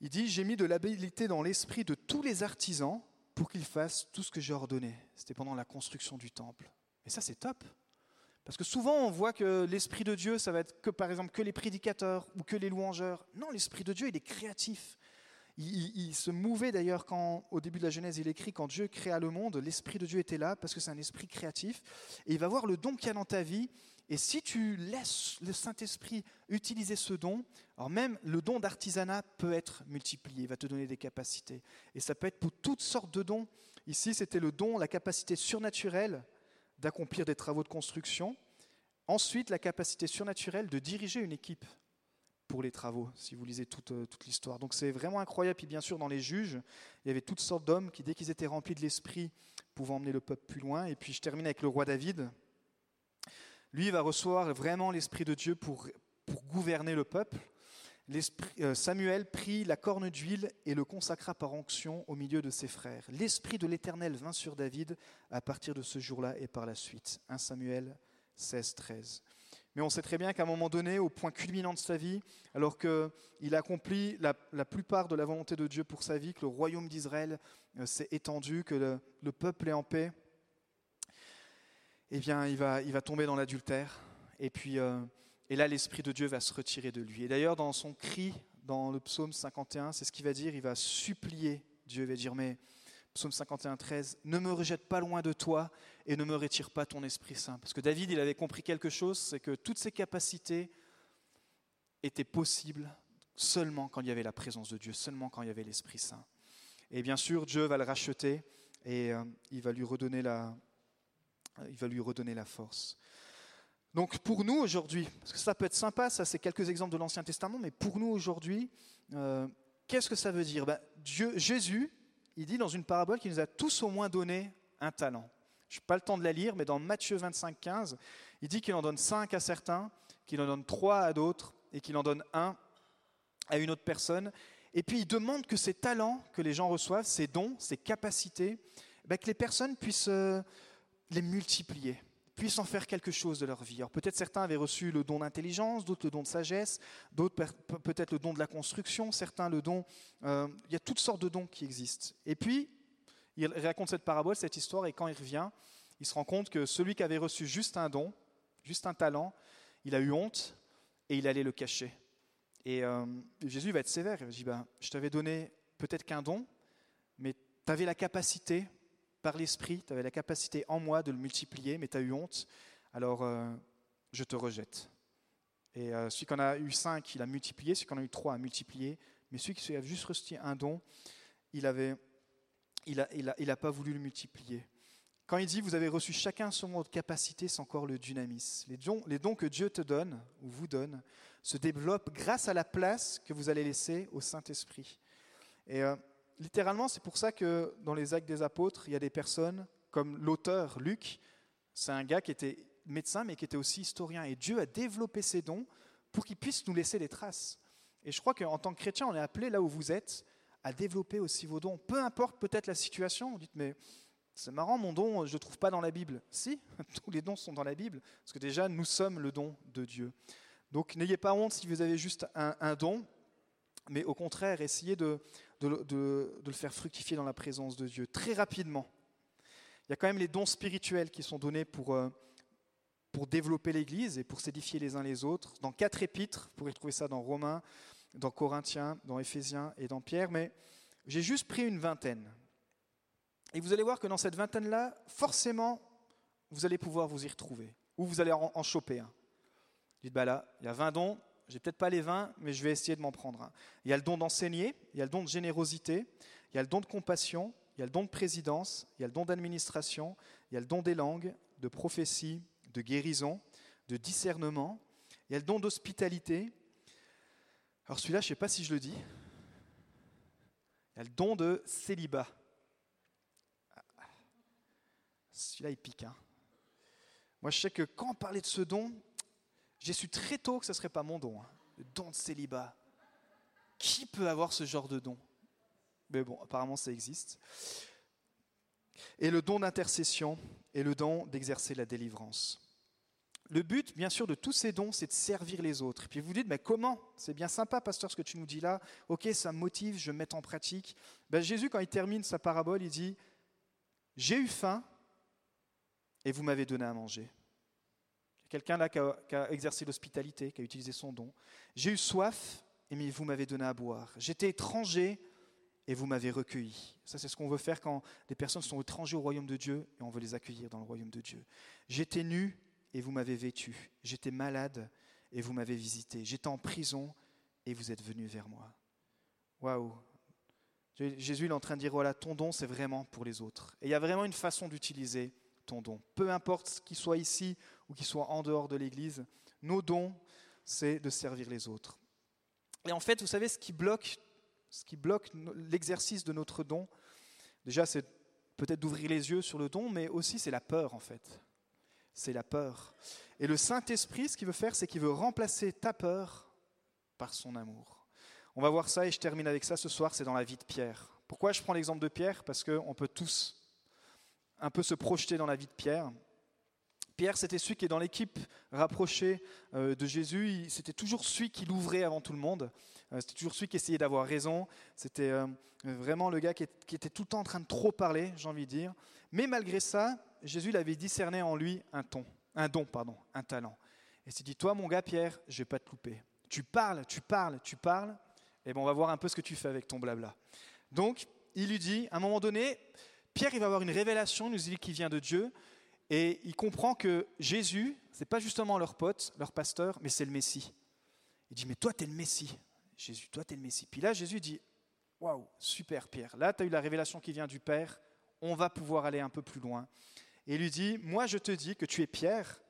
Il dit, j'ai mis de l'habilité dans l'esprit de tous les artisans pour qu'ils fassent tout ce que j'ai ordonné. C'était pendant la construction du temple. Et ça, c'est top. Parce que souvent, on voit que l'Esprit de Dieu, ça va être que, par exemple, que les prédicateurs ou que les louangeurs. Non, l'Esprit de Dieu, il est créatif. Il, se mouvait d'ailleurs quand, au début de la Genèse, il écrit quand Dieu créa le monde, l'Esprit de Dieu était là parce que c'est un esprit créatif. Et il va voir le don qu'il y a dans ta vie. Et si tu laisses le Saint-Esprit utiliser ce don, alors même le don d'artisanat peut être multiplié, il va te donner des capacités. Et ça peut être pour toutes sortes de dons. Ici, c'était le don, la capacité surnaturelle d'accomplir des travaux de construction. Ensuite, la capacité surnaturelle de diriger une équipe pour les travaux, si vous lisez toute, euh, toute l'histoire. Donc c'est vraiment incroyable. Puis bien sûr, dans les juges, il y avait toutes sortes d'hommes qui, dès qu'ils étaient remplis de l'esprit, pouvaient emmener le peuple plus loin. Et puis je termine avec le roi David. Lui va recevoir vraiment l'Esprit de Dieu pour, pour gouverner le peuple. Euh, Samuel prit la corne d'huile et le consacra par onction au milieu de ses frères. L'Esprit de l'Éternel vint sur David à partir de ce jour-là et par la suite. 1 Samuel 16, 13. Mais on sait très bien qu'à un moment donné, au point culminant de sa vie, alors qu'il accomplit la, la, plupart de la volonté de Dieu pour sa vie, que le royaume d'Israël euh, s'est étendu, que le, peuple est en paix, eh bien, il va, il va tomber dans l'adultère. Et puis, euh, et là, l'Esprit de Dieu va se retirer de lui. Et d'ailleurs, dans son cri, dans le psaume 51, c'est ce qu'il va dire. Il va supplier Dieu, il va dire, mais, psaume 51, 13, ne me rejette pas loin de toi et ne me retire pas ton Esprit Saint. Parce que David, il avait compris quelque chose, c'est que toutes ses capacités étaient possibles seulement quand il y avait la présence de Dieu, seulement quand il y avait l'Esprit Saint. Et bien sûr, Dieu va le racheter et euh, il, va lui redonner la, il va lui redonner la force. Donc pour nous aujourd'hui, parce que ça peut être sympa, ça c'est quelques exemples de l'Ancien Testament, mais pour nous aujourd'hui, euh, qu'est-ce que ça veut dire? Ben, Dieu, Jésus, il dit dans une parabole qu'il nous a tous au moins donné un talent. Je n'ai pas le temps de la lire, mais dans Matthieu 25, 15, il dit qu'il en donne cinq à certains, qu'il en donne trois à d'autres, et qu'il en donne un à une autre personne. Et puis il demande que ces talents que les gens reçoivent, ces dons, ces capacités, ben, que les personnes puissent euh, les multiplier puissent en faire quelque chose de leur vie. Alors peut-être certains avaient reçu le don d'intelligence, d'autres le don de sagesse, d'autres peut-être le don de la construction, certains le don... Euh, il y a toutes sortes de dons qui existent. Et puis, il raconte cette parabole, cette histoire, et quand il revient, il se rend compte que celui qui avait reçu juste un don, juste un talent, il a eu honte et il allait le cacher. Et euh, Jésus va être sévère, il va dire, ben, je t'avais donné peut-être qu'un don, mais tu avais la capacité par l'Esprit, tu avais la capacité en moi de le multiplier, mais tu as eu honte, alors euh, je te rejette. Et euh, celui qui en a eu cinq, il a multiplié, celui qui en a eu trois a multiplié, mais celui qui a juste reçu un don, il n'a il a, il a, il a pas voulu le multiplier. Quand il dit vous avez reçu chacun son votre capacité, c'est encore le dynamis. Les dons, les dons que Dieu te donne ou vous donne se développent grâce à la place que vous allez laisser au Saint-Esprit. Et euh, littéralement, c'est pour ça que dans les actes des apôtres, il y a des personnes comme l'auteur Luc, c'est un gars qui était médecin mais qui était aussi historien. Et Dieu a développé ses dons pour qu'il puisse nous laisser des traces. Et je crois qu'en tant que chrétien, on est appelé là où vous êtes à développer aussi vos dons. Peu importe peut-être la situation, vous dites mais c'est marrant, mon don, je ne trouve pas dans la Bible. Si, tous les dons sont dans la Bible, parce que déjà, nous sommes le don de Dieu. Donc n'ayez pas honte si vous avez juste un don, mais au contraire, essayez de, de, le faire fructifier dans la présence de Dieu très rapidement. Il y a quand même les dons spirituels qui sont donnés pour, euh, pour développer l'Église et pour s'édifier les uns les autres. Dans quatre épîtres, vous pourrez trouver ça dans Romains, dans Corinthiens, dans Éphésiens et dans Pierre, mais j'ai juste pris une vingtaine. Et vous allez voir que dans cette vingtaine-là, forcément, vous allez pouvoir vous y retrouver, ou vous allez en, choper un. Dites, bah là, il y a 20 dons, j'ai peut-être pas les 20, mais je vais essayer de m'en prendre un. Il y a le don d'enseigner, il y a le don de générosité, il y a le don de compassion, il y a le don de présidence, il y a le don d'administration, il y a le don des langues, de prophétie, de guérison, de discernement, il y a le don d'hospitalité. Alors celui-là, je ne sais pas si je le dis. Il y a le don de célibat. Celui-là, il pique. Hein. Moi, je sais que quand on parlait de ce don, j'ai su très tôt que ce ne serait pas mon don, hein. le don de célibat. Qui peut avoir ce genre de don? Mais bon, apparemment ça existe. Et le don d'intercession et le don d'exercer la délivrance. Le but, bien sûr, de tous ces dons, c'est de servir les autres. Et puis vous dites, mais comment? C'est bien sympa, pasteur, ce que tu nous dis là. Ok, ça me motive, je mets en pratique. Ben, Jésus, quand il termine sa parabole, il dit, j'ai eu faim et vous m'avez donné à manger. Quelqu'un là qui a, exercé l'hospitalité, qui a utilisé son don. J'ai eu soif, et vous m'avez donné à boire. J'étais étranger, et vous m'avez recueilli. Ça, c'est ce qu'on veut faire quand des personnes sont étrangers au royaume de Dieu, et on veut les accueillir dans le royaume de Dieu. J'étais nu, et vous m'avez vêtu. J'étais malade, et vous m'avez visité. J'étais en prison, et vous êtes venu vers moi. Waouh Jésus est en train de dire, voilà, ton don, c'est vraiment pour les autres. Et il y a vraiment une façon d'utiliser ton don. Peu importe qu'il soit ici ou qu'il soit en dehors de l'Église, nos dons, c'est de servir les autres. Et en fait, vous savez, ce qui bloque, ce qui bloque l'exercice de notre don, déjà, c'est peut-être d'ouvrir les yeux sur le don, mais aussi c'est la peur, en fait. c'est la peur. Et le Saint-Esprit, ce qu'il veut faire, c'est qu'il veut remplacer ta peur par son amour. On va voir ça et je termine avec ça ce soir, c'est dans la vie de Pierre. Pourquoi je prends l'exemple de Pierre? Parce qu'on peut tous un peu se projeter dans la vie de Pierre. Pierre, c'était celui qui est dans l'équipe rapprochée euh, de Jésus. C'était toujours celui qui l'ouvrait avant tout le monde. Euh, c'était toujours celui qui essayait d'avoir raison. C'était euh, vraiment le gars qui était tout le temps en train de trop parler, j'ai envie de dire. Mais malgré ça, Jésus l'avait discerné en lui un un don, pardon, un talent. Et s'est dit, toi mon gars Pierre, je vais pas te louper. Tu parles, tu parles, tu parles. Et bon, on va voir un peu ce que tu fais avec ton blabla. Donc, il lui dit, à un moment donné, Pierre, il va avoir une révélation, nous dit qu'il vient de Dieu, et il comprend que Jésus, c'est pas justement leur pote, leur pasteur, mais c'est le Messie. Il dit, mais toi, tu es le Messie. Jésus, toi, tu es le Messie. Puis là, Jésus dit, waouh, super Pierre, là, tu as eu la révélation qui vient du Père, on va pouvoir aller un peu plus loin. Et il lui dit, moi, je te dis que tu es Pierre,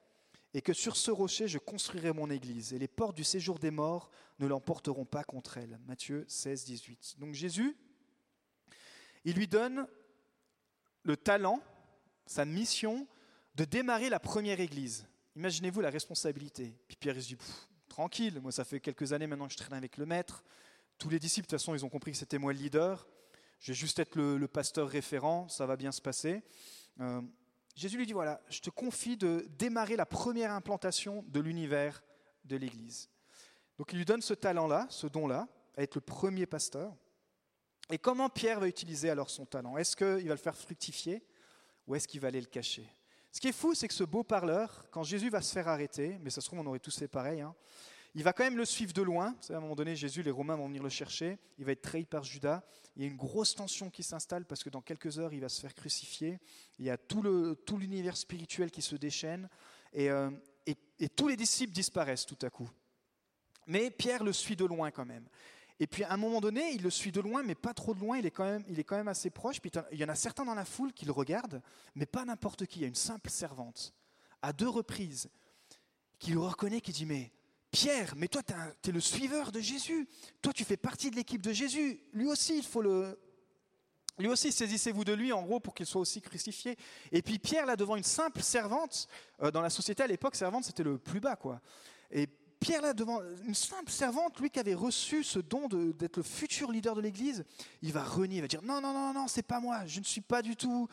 et que sur ce rocher, je construirai mon église, et les portes du séjour des morts ne l'emporteront pas contre elle. Matthieu 16, 18. Donc Jésus, il lui donne le talent, sa mission de démarrer la première église. Imaginez-vous la responsabilité. Puis Pierre se dit, tranquille, moi ça fait quelques années maintenant que je traîne avec le maître. Tous les disciples, de toute façon, ils ont compris que c'était moi le leader. Je vais juste être le, pasteur référent, ça va bien se passer. Euh, Jésus lui dit, voilà, je te confie de démarrer la première implantation de l'univers de l'Église. Donc il lui donne ce talent-là, ce don-là, à être le premier pasteur. Et comment Pierre va utiliser alors son talent? Est-ce qu'il va le faire fructifier ou est-ce qu'il va aller le cacher? Ce qui est fou, c'est que ce beau parleur, quand Jésus va se faire arrêter, mais ça se trouve on aurait tous fait pareil, hein, il va quand même le suivre de loin. à un moment donné, Jésus, les Romains vont venir le chercher. Il va être trahi par Judas. Il y a une grosse tension qui s'installe parce que dans quelques heures, il va se faire crucifier. Il y a tout l'univers tout spirituel qui se déchaîne. Euh, et tous les disciples disparaissent tout à coup. Mais Pierre le suit de loin quand même. Et puis à un moment donné, il le suit de loin, mais pas trop de loin, il est quand même, assez proche. Puis il y en a certains dans la foule qui le regardent, mais pas n'importe qui. Il y a une simple servante, à deux reprises, qui le reconnaît, qui dit Mais Pierre, mais toi, tu es, le suiveur de Jésus. Toi, tu fais partie de l'équipe de Jésus. Lui aussi, il faut le. Lui aussi, saisissez-vous de lui, en gros, pour qu'il soit aussi crucifié. Et puis Pierre, là, devant une simple servante, euh, dans la société à l'époque, servante, c'était le plus bas, quoi. Pierre, là, devant une simple servante, lui qui avait reçu ce don d'être le futur leader de l'Église, il va renier, il va dire non, non, non, non, c'est pas moi, je ne suis pas du tout,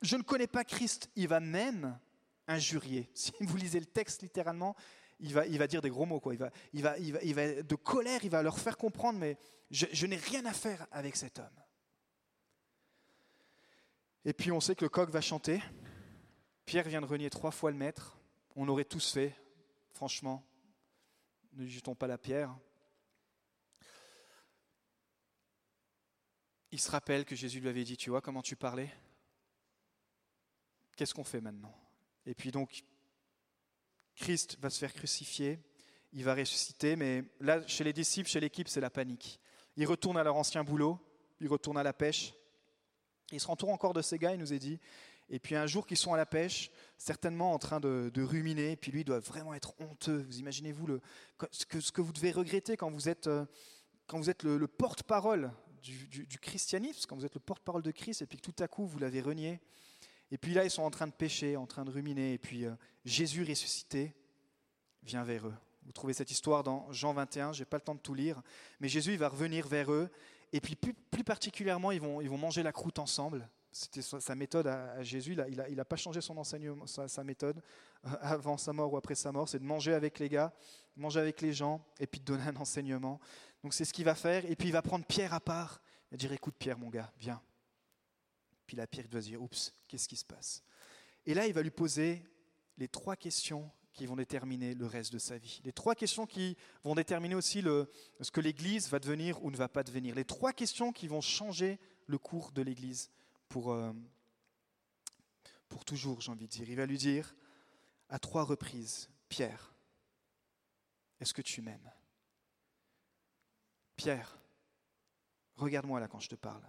je ne connais pas Christ. Il va même injurier. Si vous lisez le texte littéralement, il va, il va dire des gros mots, quoi. Il va, il va, il va, de colère, il va leur faire comprendre, mais je, je n'ai rien à faire avec cet homme. Et puis on sait que le coq va chanter. Pierre vient de renier trois fois le maître. On aurait tous fait, franchement ne jetons pas la pierre. Il se rappelle que Jésus lui avait dit, tu vois comment tu parlais? Qu'est-ce qu'on fait maintenant? Et puis donc, Christ va se faire crucifier, il va ressusciter, mais là, chez les disciples, chez l'équipe, c'est la panique. Ils retournent à leur ancien boulot, ils retournent à la pêche. Ils se rentourent encore de ces gars, il nous est dit, et puis un jour qu'ils sont à la pêche, certainement en train de, ruminer, et puis lui doit vraiment être honteux. Vous imaginez-vous ce, que, vous devez regretter quand vous êtes, euh, quand vous êtes le, porte-parole du, christianisme, quand vous êtes le porte-parole de Christ, et puis que tout à coup vous l'avez renié. Et puis là, ils sont en train de pêcher, en train de ruminer, et puis euh, Jésus ressuscité vient vers eux. Vous trouvez cette histoire dans Jean 21, je n'ai pas le temps de tout lire, mais Jésus il va revenir vers eux, et puis plus, plus particulièrement, ils vont, ils vont manger la croûte ensemble. C'était sa méthode à, Jésus. Il n'a a pas changé son enseignement, sa, méthode euh, avant sa mort ou après sa mort. C'est de manger avec les gars, manger avec les gens et puis de donner un enseignement. Donc c'est ce qu'il va faire. Et puis il va prendre Pierre à part. Il va dire Écoute, Pierre, mon gars, viens. Puis la Pierre doit dire Oups, qu'est-ce qui se passe? Et là, il va lui poser les trois questions qui vont déterminer le reste de sa vie. Les trois questions qui vont déterminer aussi ce que l'Église va devenir ou ne va pas devenir. Les trois questions qui vont changer le cours de l'Église pour, euh, pour toujours, j'ai envie de dire. Il va lui dire à trois reprises, Pierre, est-ce que tu m'aimes? Pierre, regarde-moi là quand je te parle.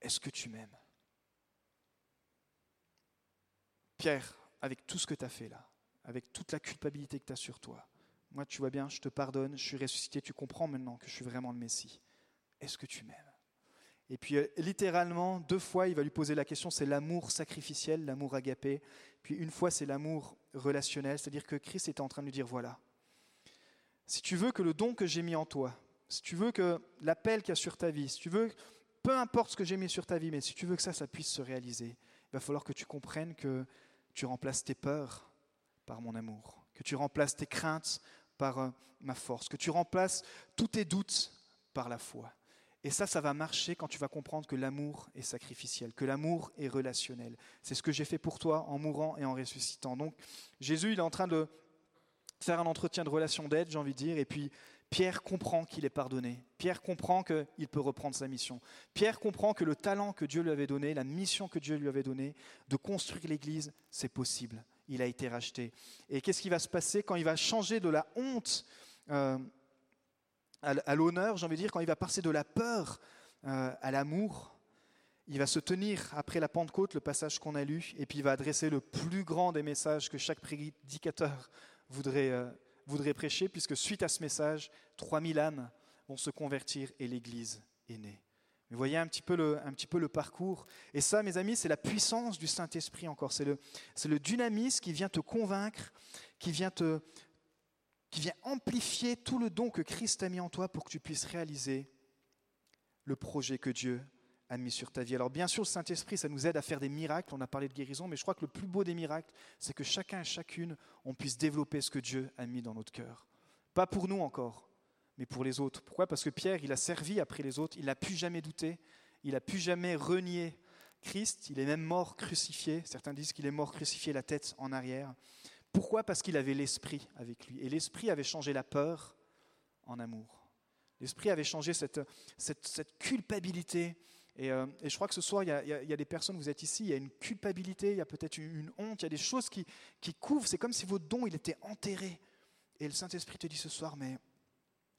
Est-ce que tu m'aimes? Pierre, avec tout ce que tu as fait là, avec toute la culpabilité que tu as sur toi, moi tu vois bien, je te pardonne, je suis ressuscité, tu comprends maintenant que je suis vraiment le Messie. Est-ce que tu m'aimes? Et puis euh, littéralement, deux fois, il va lui poser la question, c'est l'amour sacrificiel, l'amour agapé. Puis une fois, c'est l'amour relationnel, c'est-à-dire que Christ est en train de lui dire, voilà, si tu veux que le don que j'ai mis en toi, si tu veux que l'appel qu'il y a sur ta vie, si tu veux, peu importe ce que j'ai mis sur ta vie, mais si tu veux que ça, ça puisse se réaliser, il va falloir que tu comprennes que tu remplaces tes peurs par mon amour, que tu remplaces tes craintes par euh, ma force, que tu remplaces tous tes doutes par la foi. Et ça, ça va marcher quand tu vas comprendre que l'amour est sacrificiel, que l'amour est relationnel. C'est ce que j'ai fait pour toi en mourant et en ressuscitant. Donc Jésus, il est en train de faire un entretien de relation d'aide, j'ai envie de dire, et puis Pierre comprend qu'il est pardonné. Pierre comprend qu'il peut reprendre sa mission. Pierre comprend que le talent que Dieu lui avait donné, la mission que Dieu lui avait donnée, de construire l'Église, c'est possible. Il a été racheté. Et qu'est-ce qui va se passer quand il va changer de la honte euh, à l'honneur, j'ai envie de dire, quand il va passer de la peur euh, à l'amour, il va se tenir après la Pentecôte, le passage qu'on a lu, et puis il va adresser le plus grand des messages que chaque prédicateur voudrait, euh, voudrait prêcher, puisque suite à ce message, 3000 âmes vont se convertir et l'Église est née. Vous voyez un petit, peu le, un petit peu le parcours. Et ça, mes amis, c'est la puissance du Saint-Esprit encore. C'est le, le dynamisme qui vient te convaincre, qui vient te, qui vient amplifier tout le don que Christ a mis en toi pour que tu puisses réaliser le projet que Dieu a mis sur ta vie. Alors bien sûr, le Saint-Esprit, ça nous aide à faire des miracles. On a parlé de guérison, mais je crois que le plus beau des miracles, c'est que chacun et chacune, on puisse développer ce que Dieu a mis dans notre cœur. Pas pour nous encore, mais pour les autres. Pourquoi? Parce que Pierre, il a servi après les autres, il n'a plus jamais douté, il n'a plus jamais renié Christ, il est même mort crucifié. Certains disent qu'il est mort crucifié la tête en arrière. Pourquoi Parce qu'il avait l'esprit avec lui. Et l'esprit avait changé la peur en amour. L'esprit avait changé cette, cette, culpabilité. Euh, et, je crois que ce soir, il y, a, des personnes, vous êtes ici, il y a une culpabilité, il y a peut-être une, honte, il y a des choses qui, qui couvrent. C'est comme si votre don, il était enterré. Et le Saint-Esprit te dit ce soir, mais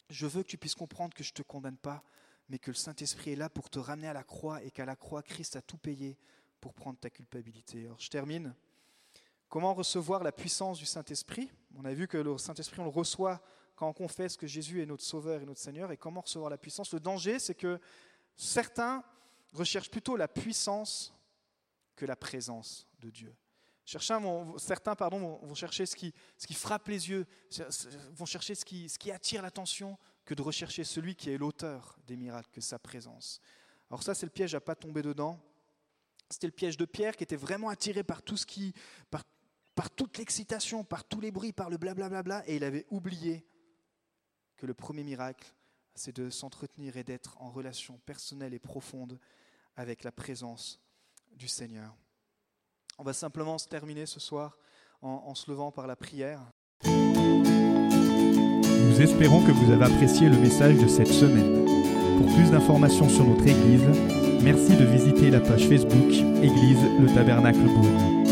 je veux que tu puisses comprendre que je ne te condamne pas, mais que le Saint-Esprit est là pour te ramener à la croix et qu'à la croix, Christ a tout payé pour prendre ta culpabilité. Alors je termine. Comment recevoir la puissance du Saint-Esprit? On a vu que le Saint-Esprit, on le reçoit quand on confesse que Jésus est notre Sauveur et notre Seigneur. Et comment recevoir la puissance? Le danger, c'est que certains recherchent plutôt la puissance que la présence de Dieu. Certains vont, pardon, vont chercher ce qui, frappe les yeux, vont chercher ce qui, ce qui attire l'attention, que de rechercher celui qui est l'auteur des miracles, que sa présence. Alors ça, c'est le piège à pas tomber dedans. C'était le piège de Pierre qui était vraiment attiré par tout ce qui, par par toute l'excitation, par tous les bruits, par le blablabla, et il avait oublié que le premier miracle, c'est de s'entretenir et d'être en relation personnelle et profonde avec la présence du Seigneur. On va simplement se terminer ce soir en, se levant par la prière. Nous espérons que vous avez apprécié le message de cette semaine. Pour plus d'informations sur notre Église, merci de visiter la page Facebook Église le Tabernacle Beaune.